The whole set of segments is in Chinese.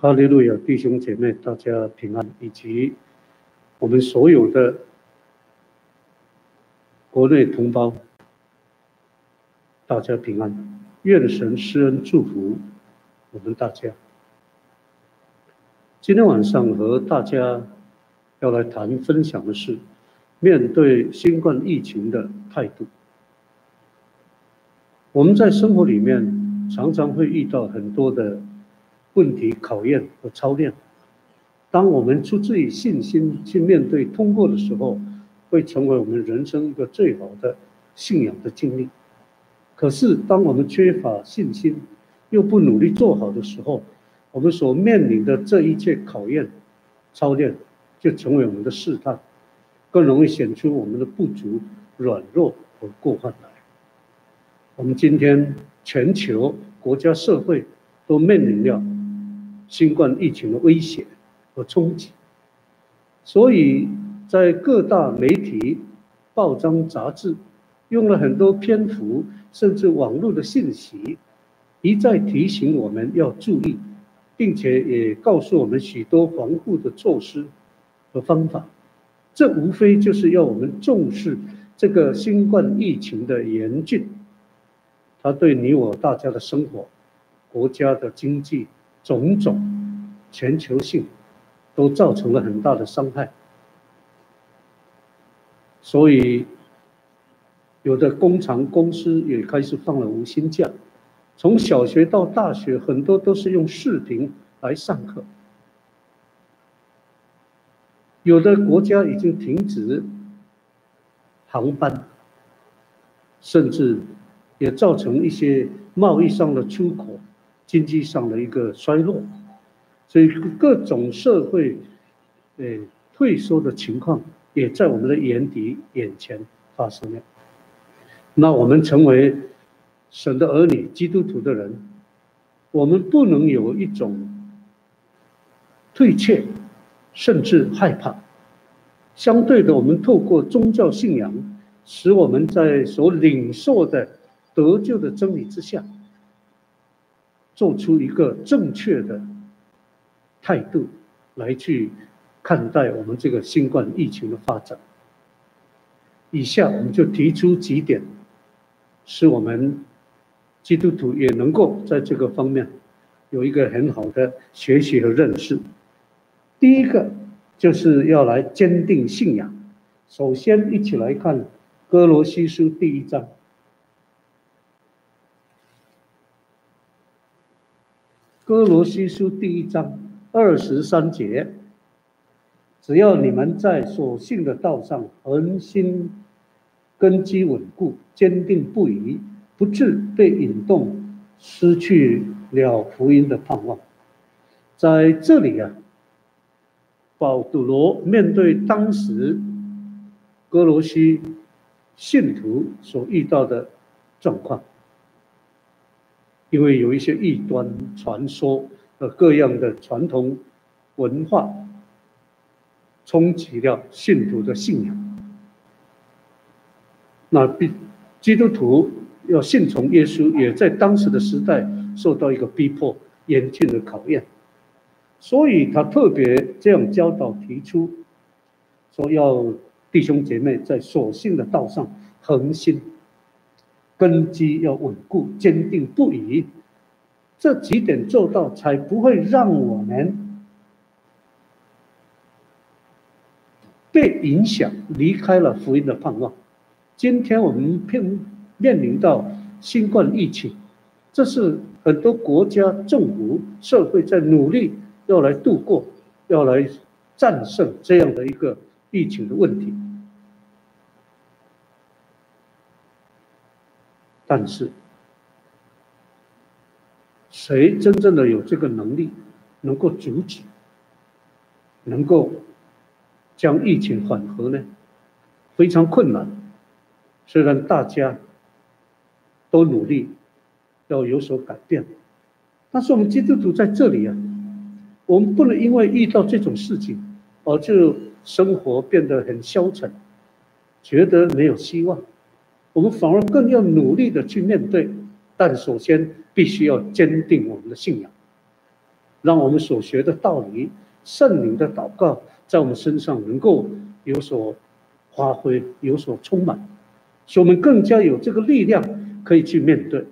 哈利路亚，弟兄姐妹，大家平安，以及我们所有的国内同胞，大家平安。愿神施恩祝福我们大家。今天晚上和大家要来谈分享的是，面对新冠疫情的态度。我们在生活里面常常会遇到很多的。问题考验和操练，当我们出自于信心去面对通过的时候，会成为我们人生一个最好的信仰的经历。可是，当我们缺乏信心，又不努力做好的时候，我们所面临的这一切考验、操练，就成为我们的试探，更容易显出我们的不足、软弱和过患来。我们今天全球国家社会都面临了。新冠疫情的威胁和冲击，所以在各大媒体、报章、杂志用了很多篇幅，甚至网络的信息，一再提醒我们要注意，并且也告诉我们许多防护的措施和方法。这无非就是要我们重视这个新冠疫情的严峻，它对你我大家的生活、国家的经济。种种全球性都造成了很大的伤害，所以有的工厂公司也开始放了无薪假，从小学到大学，很多都是用视频来上课，有的国家已经停止航班，甚至也造成一些贸易上的出口。经济上的一个衰落，所以各种社会，诶退缩的情况也在我们的眼底眼前发生了。那我们成为神的儿女、基督徒的人，我们不能有一种退却，甚至害怕。相对的，我们透过宗教信仰，使我们在所领受的得救的真理之下。做出一个正确的态度来去看待我们这个新冠疫情的发展。以下我们就提出几点，使我们基督徒也能够在这个方面有一个很好的学习和认识。第一个就是要来坚定信仰。首先，一起来看哥罗西书第一章。歌罗西书第一章二十三节，只要你们在所信的道上恒心根基稳固、坚定不移，不致被引动，失去了福音的盼望。在这里啊，保罗面对当时歌罗西信徒所遇到的状况。因为有一些异端传说和各样的传统文化，冲击了信徒的信仰。那必基督徒要信从耶稣，也在当时的时代受到一个逼迫、严峻的考验。所以他特别这样教导提出，说要弟兄姐妹在所信的道上恒心。根基要稳固、坚定不移，这几点做到，才不会让我们被影响，离开了福音的盼望。今天我们面面临到新冠疫情，这是很多国家、政府、社会在努力要来度过、要来战胜这样的一个疫情的问题。但是，谁真正的有这个能力，能够阻止，能够将疫情缓和呢？非常困难。虽然大家都努力要有所改变，但是我们基督徒在这里啊，我们不能因为遇到这种事情，而就生活变得很消沉，觉得没有希望。我们反而更要努力的去面对，但首先必须要坚定我们的信仰。让我们所学的道理、圣灵的祷告，在我们身上能够有所发挥、有所充满，使我们更加有这个力量可以去面对。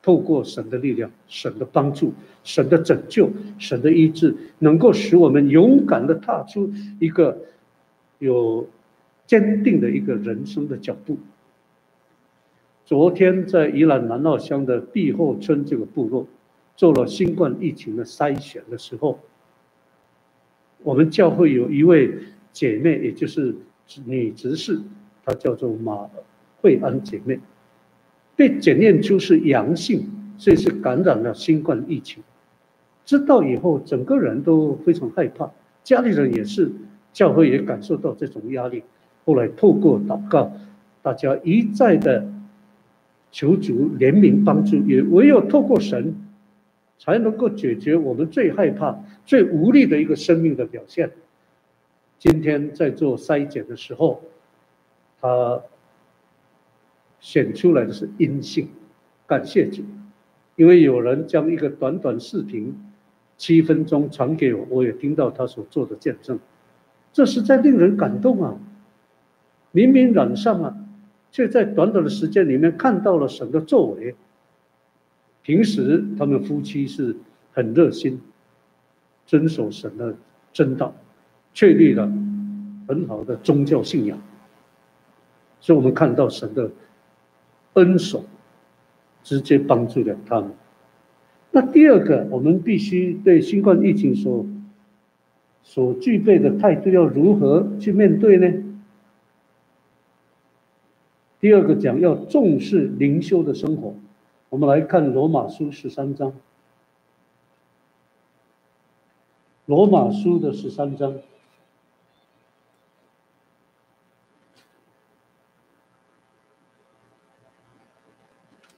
透过神的力量、神的帮助、神的拯救、神的医治，能够使我们勇敢的踏出一个有坚定的一个人生的脚步。昨天在宜兰南澳乡的碧后村这个部落，做了新冠疫情的筛选的时候，我们教会有一位姐妹，也就是女执事，她叫做马惠安姐妹。被检验出是阳性，所以是感染了新冠疫情。知道以后，整个人都非常害怕，家里人也是，教会也感受到这种压力。后来透过祷告，大家一再的求主怜悯帮助，也唯有透过神，才能够解决我们最害怕、最无力的一个生命的表现。今天在做筛检的时候，他。选出来的是阴性，感谢主，因为有人将一个短短视频，七分钟传给我，我也听到他所做的见证，这实在令人感动啊！明明染上了，却在短短的时间里面看到了神的作为。平时他们夫妻是很热心，遵守神的真道，确立了很好的宗教信仰，所以我们看到神的。恩手直接帮助了他们。那第二个，我们必须对新冠疫情所所具备的态度要如何去面对呢？第二个讲要重视灵修的生活。我们来看罗马书十三章。罗马书的十三章。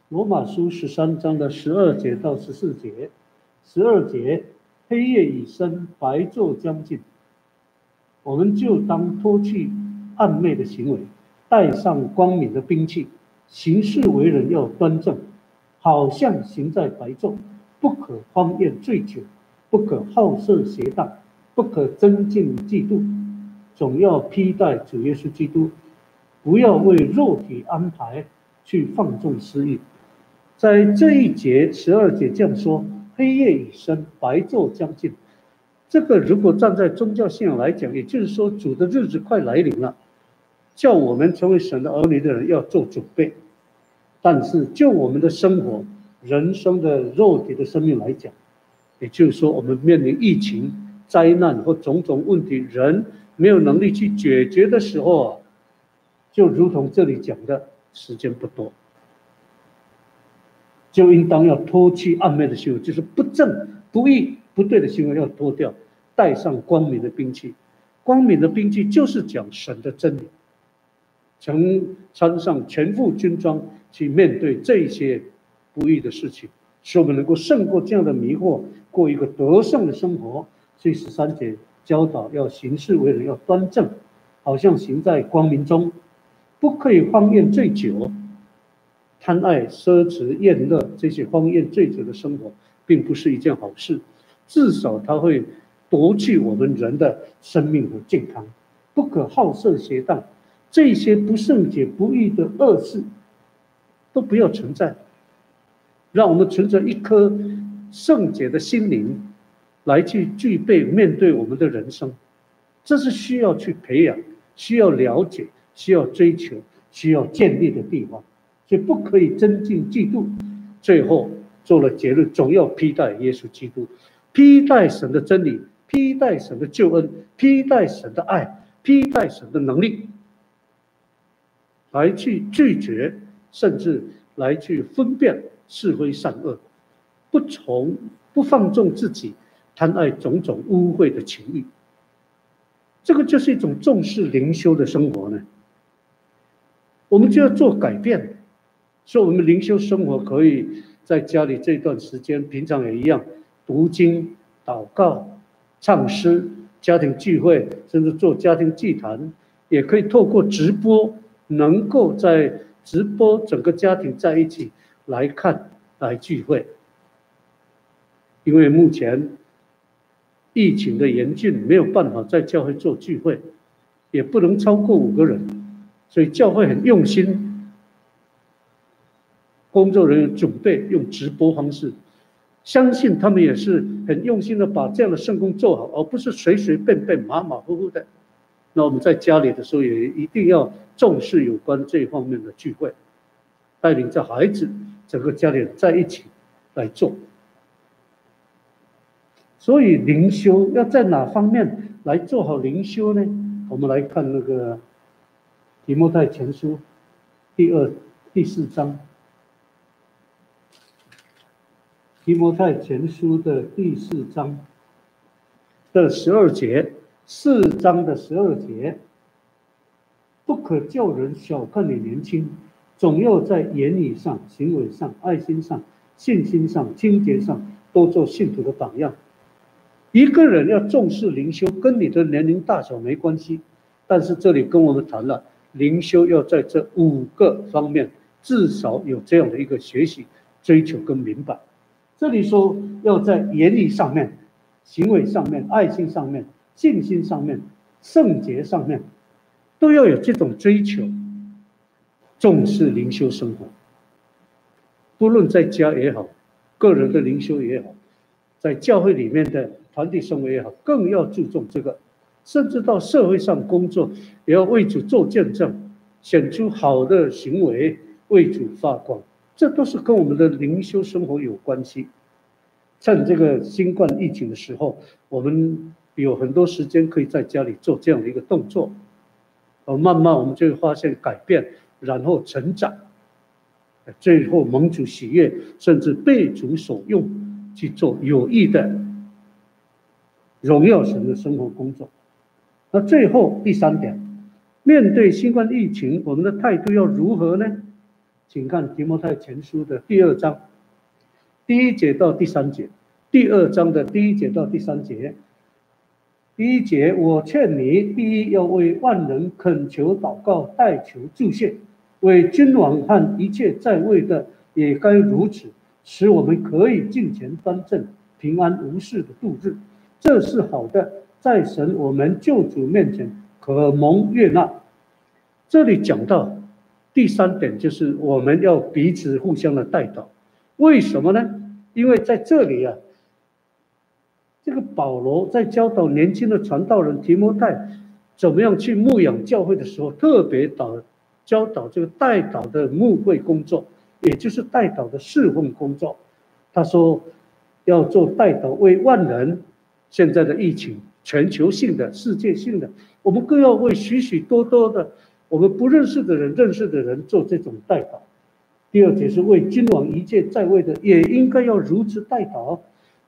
罗马书十三章的十二节到十四节，十二节，黑夜已深，白昼将近，我们就当脱去暗昧的行为，带上光明的兵器，行事为人要端正，好像行在白昼，不可荒宴醉酒，不可好色邪荡，不可增进嫉妒，总要披戴主耶稣基督，不要为肉体安排去放纵私欲。在这一节十二节这样说：黑夜已深，白昼将近。这个如果站在宗教信仰来讲，也就是说主的日子快来临了，叫我们成为神的儿女的人要做准备。但是就我们的生活、人生的肉体的生命来讲，也就是说我们面临疫情、灾难或种种问题，人没有能力去解决的时候啊，就如同这里讲的，时间不多。就应当要脱去暗昧的行为，就是不正、不义、不对的行为要脱掉，带上光明的兵器。光明的兵器就是讲神的真理，曾穿上全副军装去面对这些不易的事情，使我们能够胜过这样的迷惑，过一个得胜的生活。所以十三节教导要行事为人要端正，好像行在光明中，不可以荒宴醉酒。贪爱奢侈宴乐这些荒宴醉酒的生活，并不是一件好事。至少它会夺去我们人的生命和健康。不可好色邪荡，这些不圣洁不义的恶事，都不要存在。让我们存着一颗圣洁的心灵，来去具备面对我们的人生。这是需要去培养、需要了解、需要追求、需要建立的地方。所以不可以增进嫉妒，最后做了结论：总要披戴耶稣基督，披戴神的真理，披戴神的救恩，披戴神的爱，披戴神的能力，来去拒绝，甚至来去分辨是非善恶，不从不放纵自己，贪爱种种污秽的情欲。这个就是一种重视灵修的生活呢。我们就要做改变。所以，我们灵修生活可以在家里这段时间，平常也一样读经、祷告、唱诗、家庭聚会，甚至做家庭祭坛，也可以透过直播，能够在直播整个家庭在一起来看、来聚会。因为目前疫情的严峻，没有办法在教会做聚会，也不能超过五个人，所以教会很用心，工作人员准备用直播方式，相信他们也是很用心的把这样的圣工做好，而不是随随便便、马马虎虎的。那我们在家里的时候也一定要重视有关这方面的聚会，带领着孩子，整个家里在一起来做。所以灵修要在哪方面来做好灵修呢？我们来看那个提摩太前书第二、第四章。提摩太前书的第四章的十二节。四章的十二节，可叫人小看你年轻，总要在言语上、行为上、爱心上、信心上、清洁上，都做信徒的榜样。一个人要重视灵修，跟你的年龄大小没关系，但是这里跟我们谈了灵修要在这五个方面至少有这样的一个学习、追求跟明白。这里说要在言语上面、行为上面、爱心上面。信心上面、圣洁上面，都要有这种追求，重视灵修生活。不论在家也好，个人的灵修也好，在教会里面的团体生活也好，更要注重这个。甚至到社会上工作，也要为主做见证，显出好的行为，为主发光。这都是跟我们的灵修生活有关系。趁这个新冠疫情的时候，我们。有很多时间可以在家里做这样的一个动作，而慢慢我们就会发现改变，然后成长，最后蒙主喜悦，甚至被主所用去做有益的荣耀神的生活工作。那最后第三点，面对新冠疫情，我们的态度要如何呢？请看提摩太前书的第二章第一节到第三节，第二章的第一节到第三节。第一节，我劝你，第一要为万人恳求祷告，代求祝谢，为君王和一切在位的也该如此，使我们可以敬虔端正、平安无事的度日。这是好的，在神我们救主面前可蒙悦纳。这里讲到第三点，就是我们要彼此互相的代祷。为什么呢？因为在这里啊。这个保罗在教导年轻的传道人提摩太怎么样去牧养教会的时候，特别导教导这个代祷的牧会工作，也就是代祷的侍奉工作。他说要做代祷，为万人。现在的疫情，全球性的、世界性的，我们更要为许许多多的我们不认识的人、认识的人做这种代祷。第二节是为君王一切在位的，也应该要如此代祷。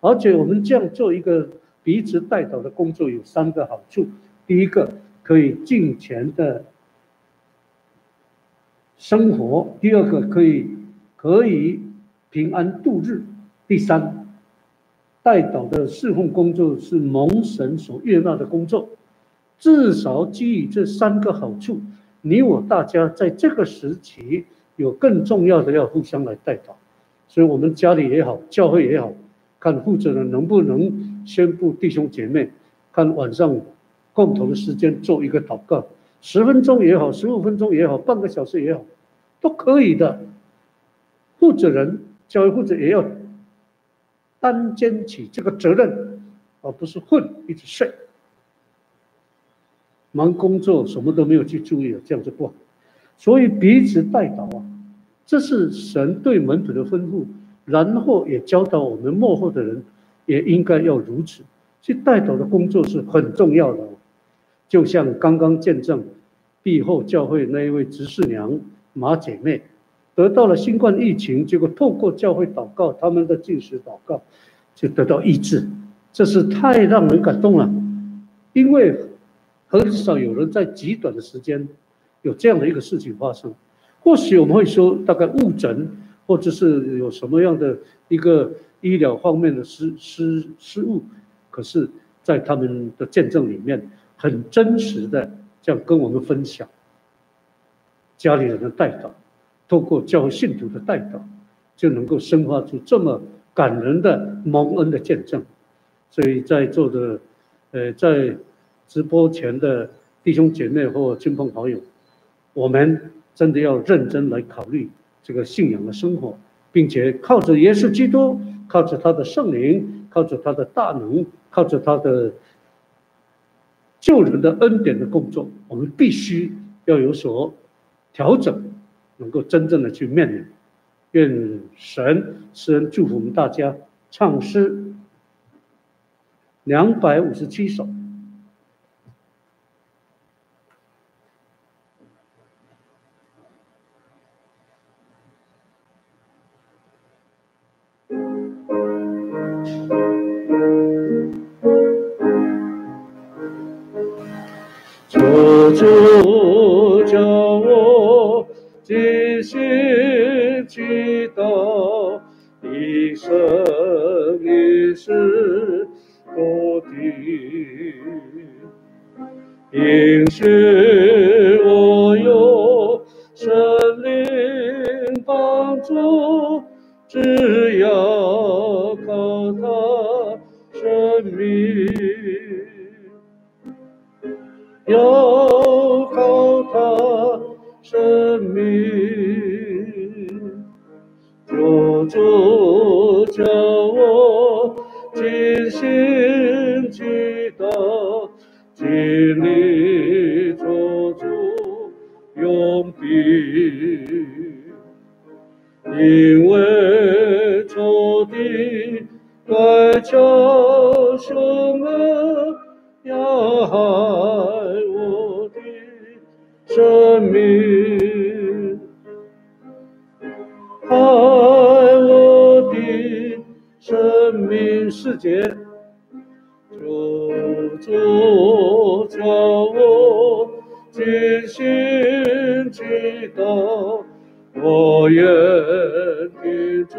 而且我们这样做一个彼此代祷的工作有三个好处：第一个，可以尽全的生活；第二个，可以可以平安度日；第三，代祷的侍奉工作是蒙神所悦纳的工作。至少基于这三个好处，你我大家在这个时期有更重要的要互相来代祷。所以，我们家里也好，教会也好。看负责人能不能宣布弟兄姐妹，看晚上共同的时间做一个祷告，十分钟也好，十五分钟也好，半个小时也好，都可以的。负责人教会负责也要担肩起这个责任，而不是混一直睡，忙工作什么都没有去注意，这样子不好。所以彼此代祷啊，这是神对门徒的吩咐。然后也教导我们幕后的人，也应该要如此。去带头的工作是很重要的，就像刚刚见证闭后教会那一位执事娘马姐妹，得到了新冠疫情，结果透过教会祷告，他们的禁食祷告就得到医治，这是太让人感动了。因为很少有人在极短的时间有这样的一个事情发生。或许我们会说，大概误诊。或者是有什么样的一个医疗方面的失失失误，可是，在他们的见证里面，很真实的这样跟我们分享，家里人的代祷，透过教会信徒的代祷，就能够生发出这么感人的蒙恩的见证。所以在座的，呃，在直播前的弟兄姐妹或亲朋好友，我们真的要认真来考虑这个信仰的生活，并且靠着耶稣基督，靠着他的圣灵，靠着他的大能，靠着他的救人的恩典的工作，我们必须要有所调整，能够真正的去面临。愿神施恩祝福我们大家。唱诗两百五十七首。一生一世不敌。应许我有神灵帮助，只要靠他生命，要靠他生命，救主。叫我尽心祈祷，尽力做足用兵，因为仇敌在叫凶恶要害我的生命。自己救主叫我尽心祈祷我愿听主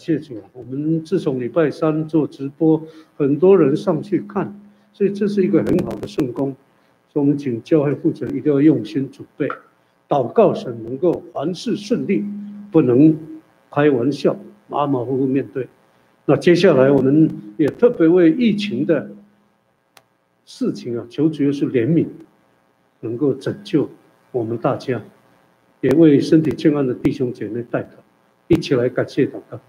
谢主，我们自从礼拜三做直播，很多人上去看，所以这是一个很好的圣工。所以我们请教会负责一定要用心准备，祷告神能够凡事顺利，不能开玩笑，马马虎虎面对。那接下来我们也特别为疫情的事情啊，求主耶稣怜悯，能够拯救我们大家，也为身体健康的弟兄姐妹代祷，一起来感谢祷告。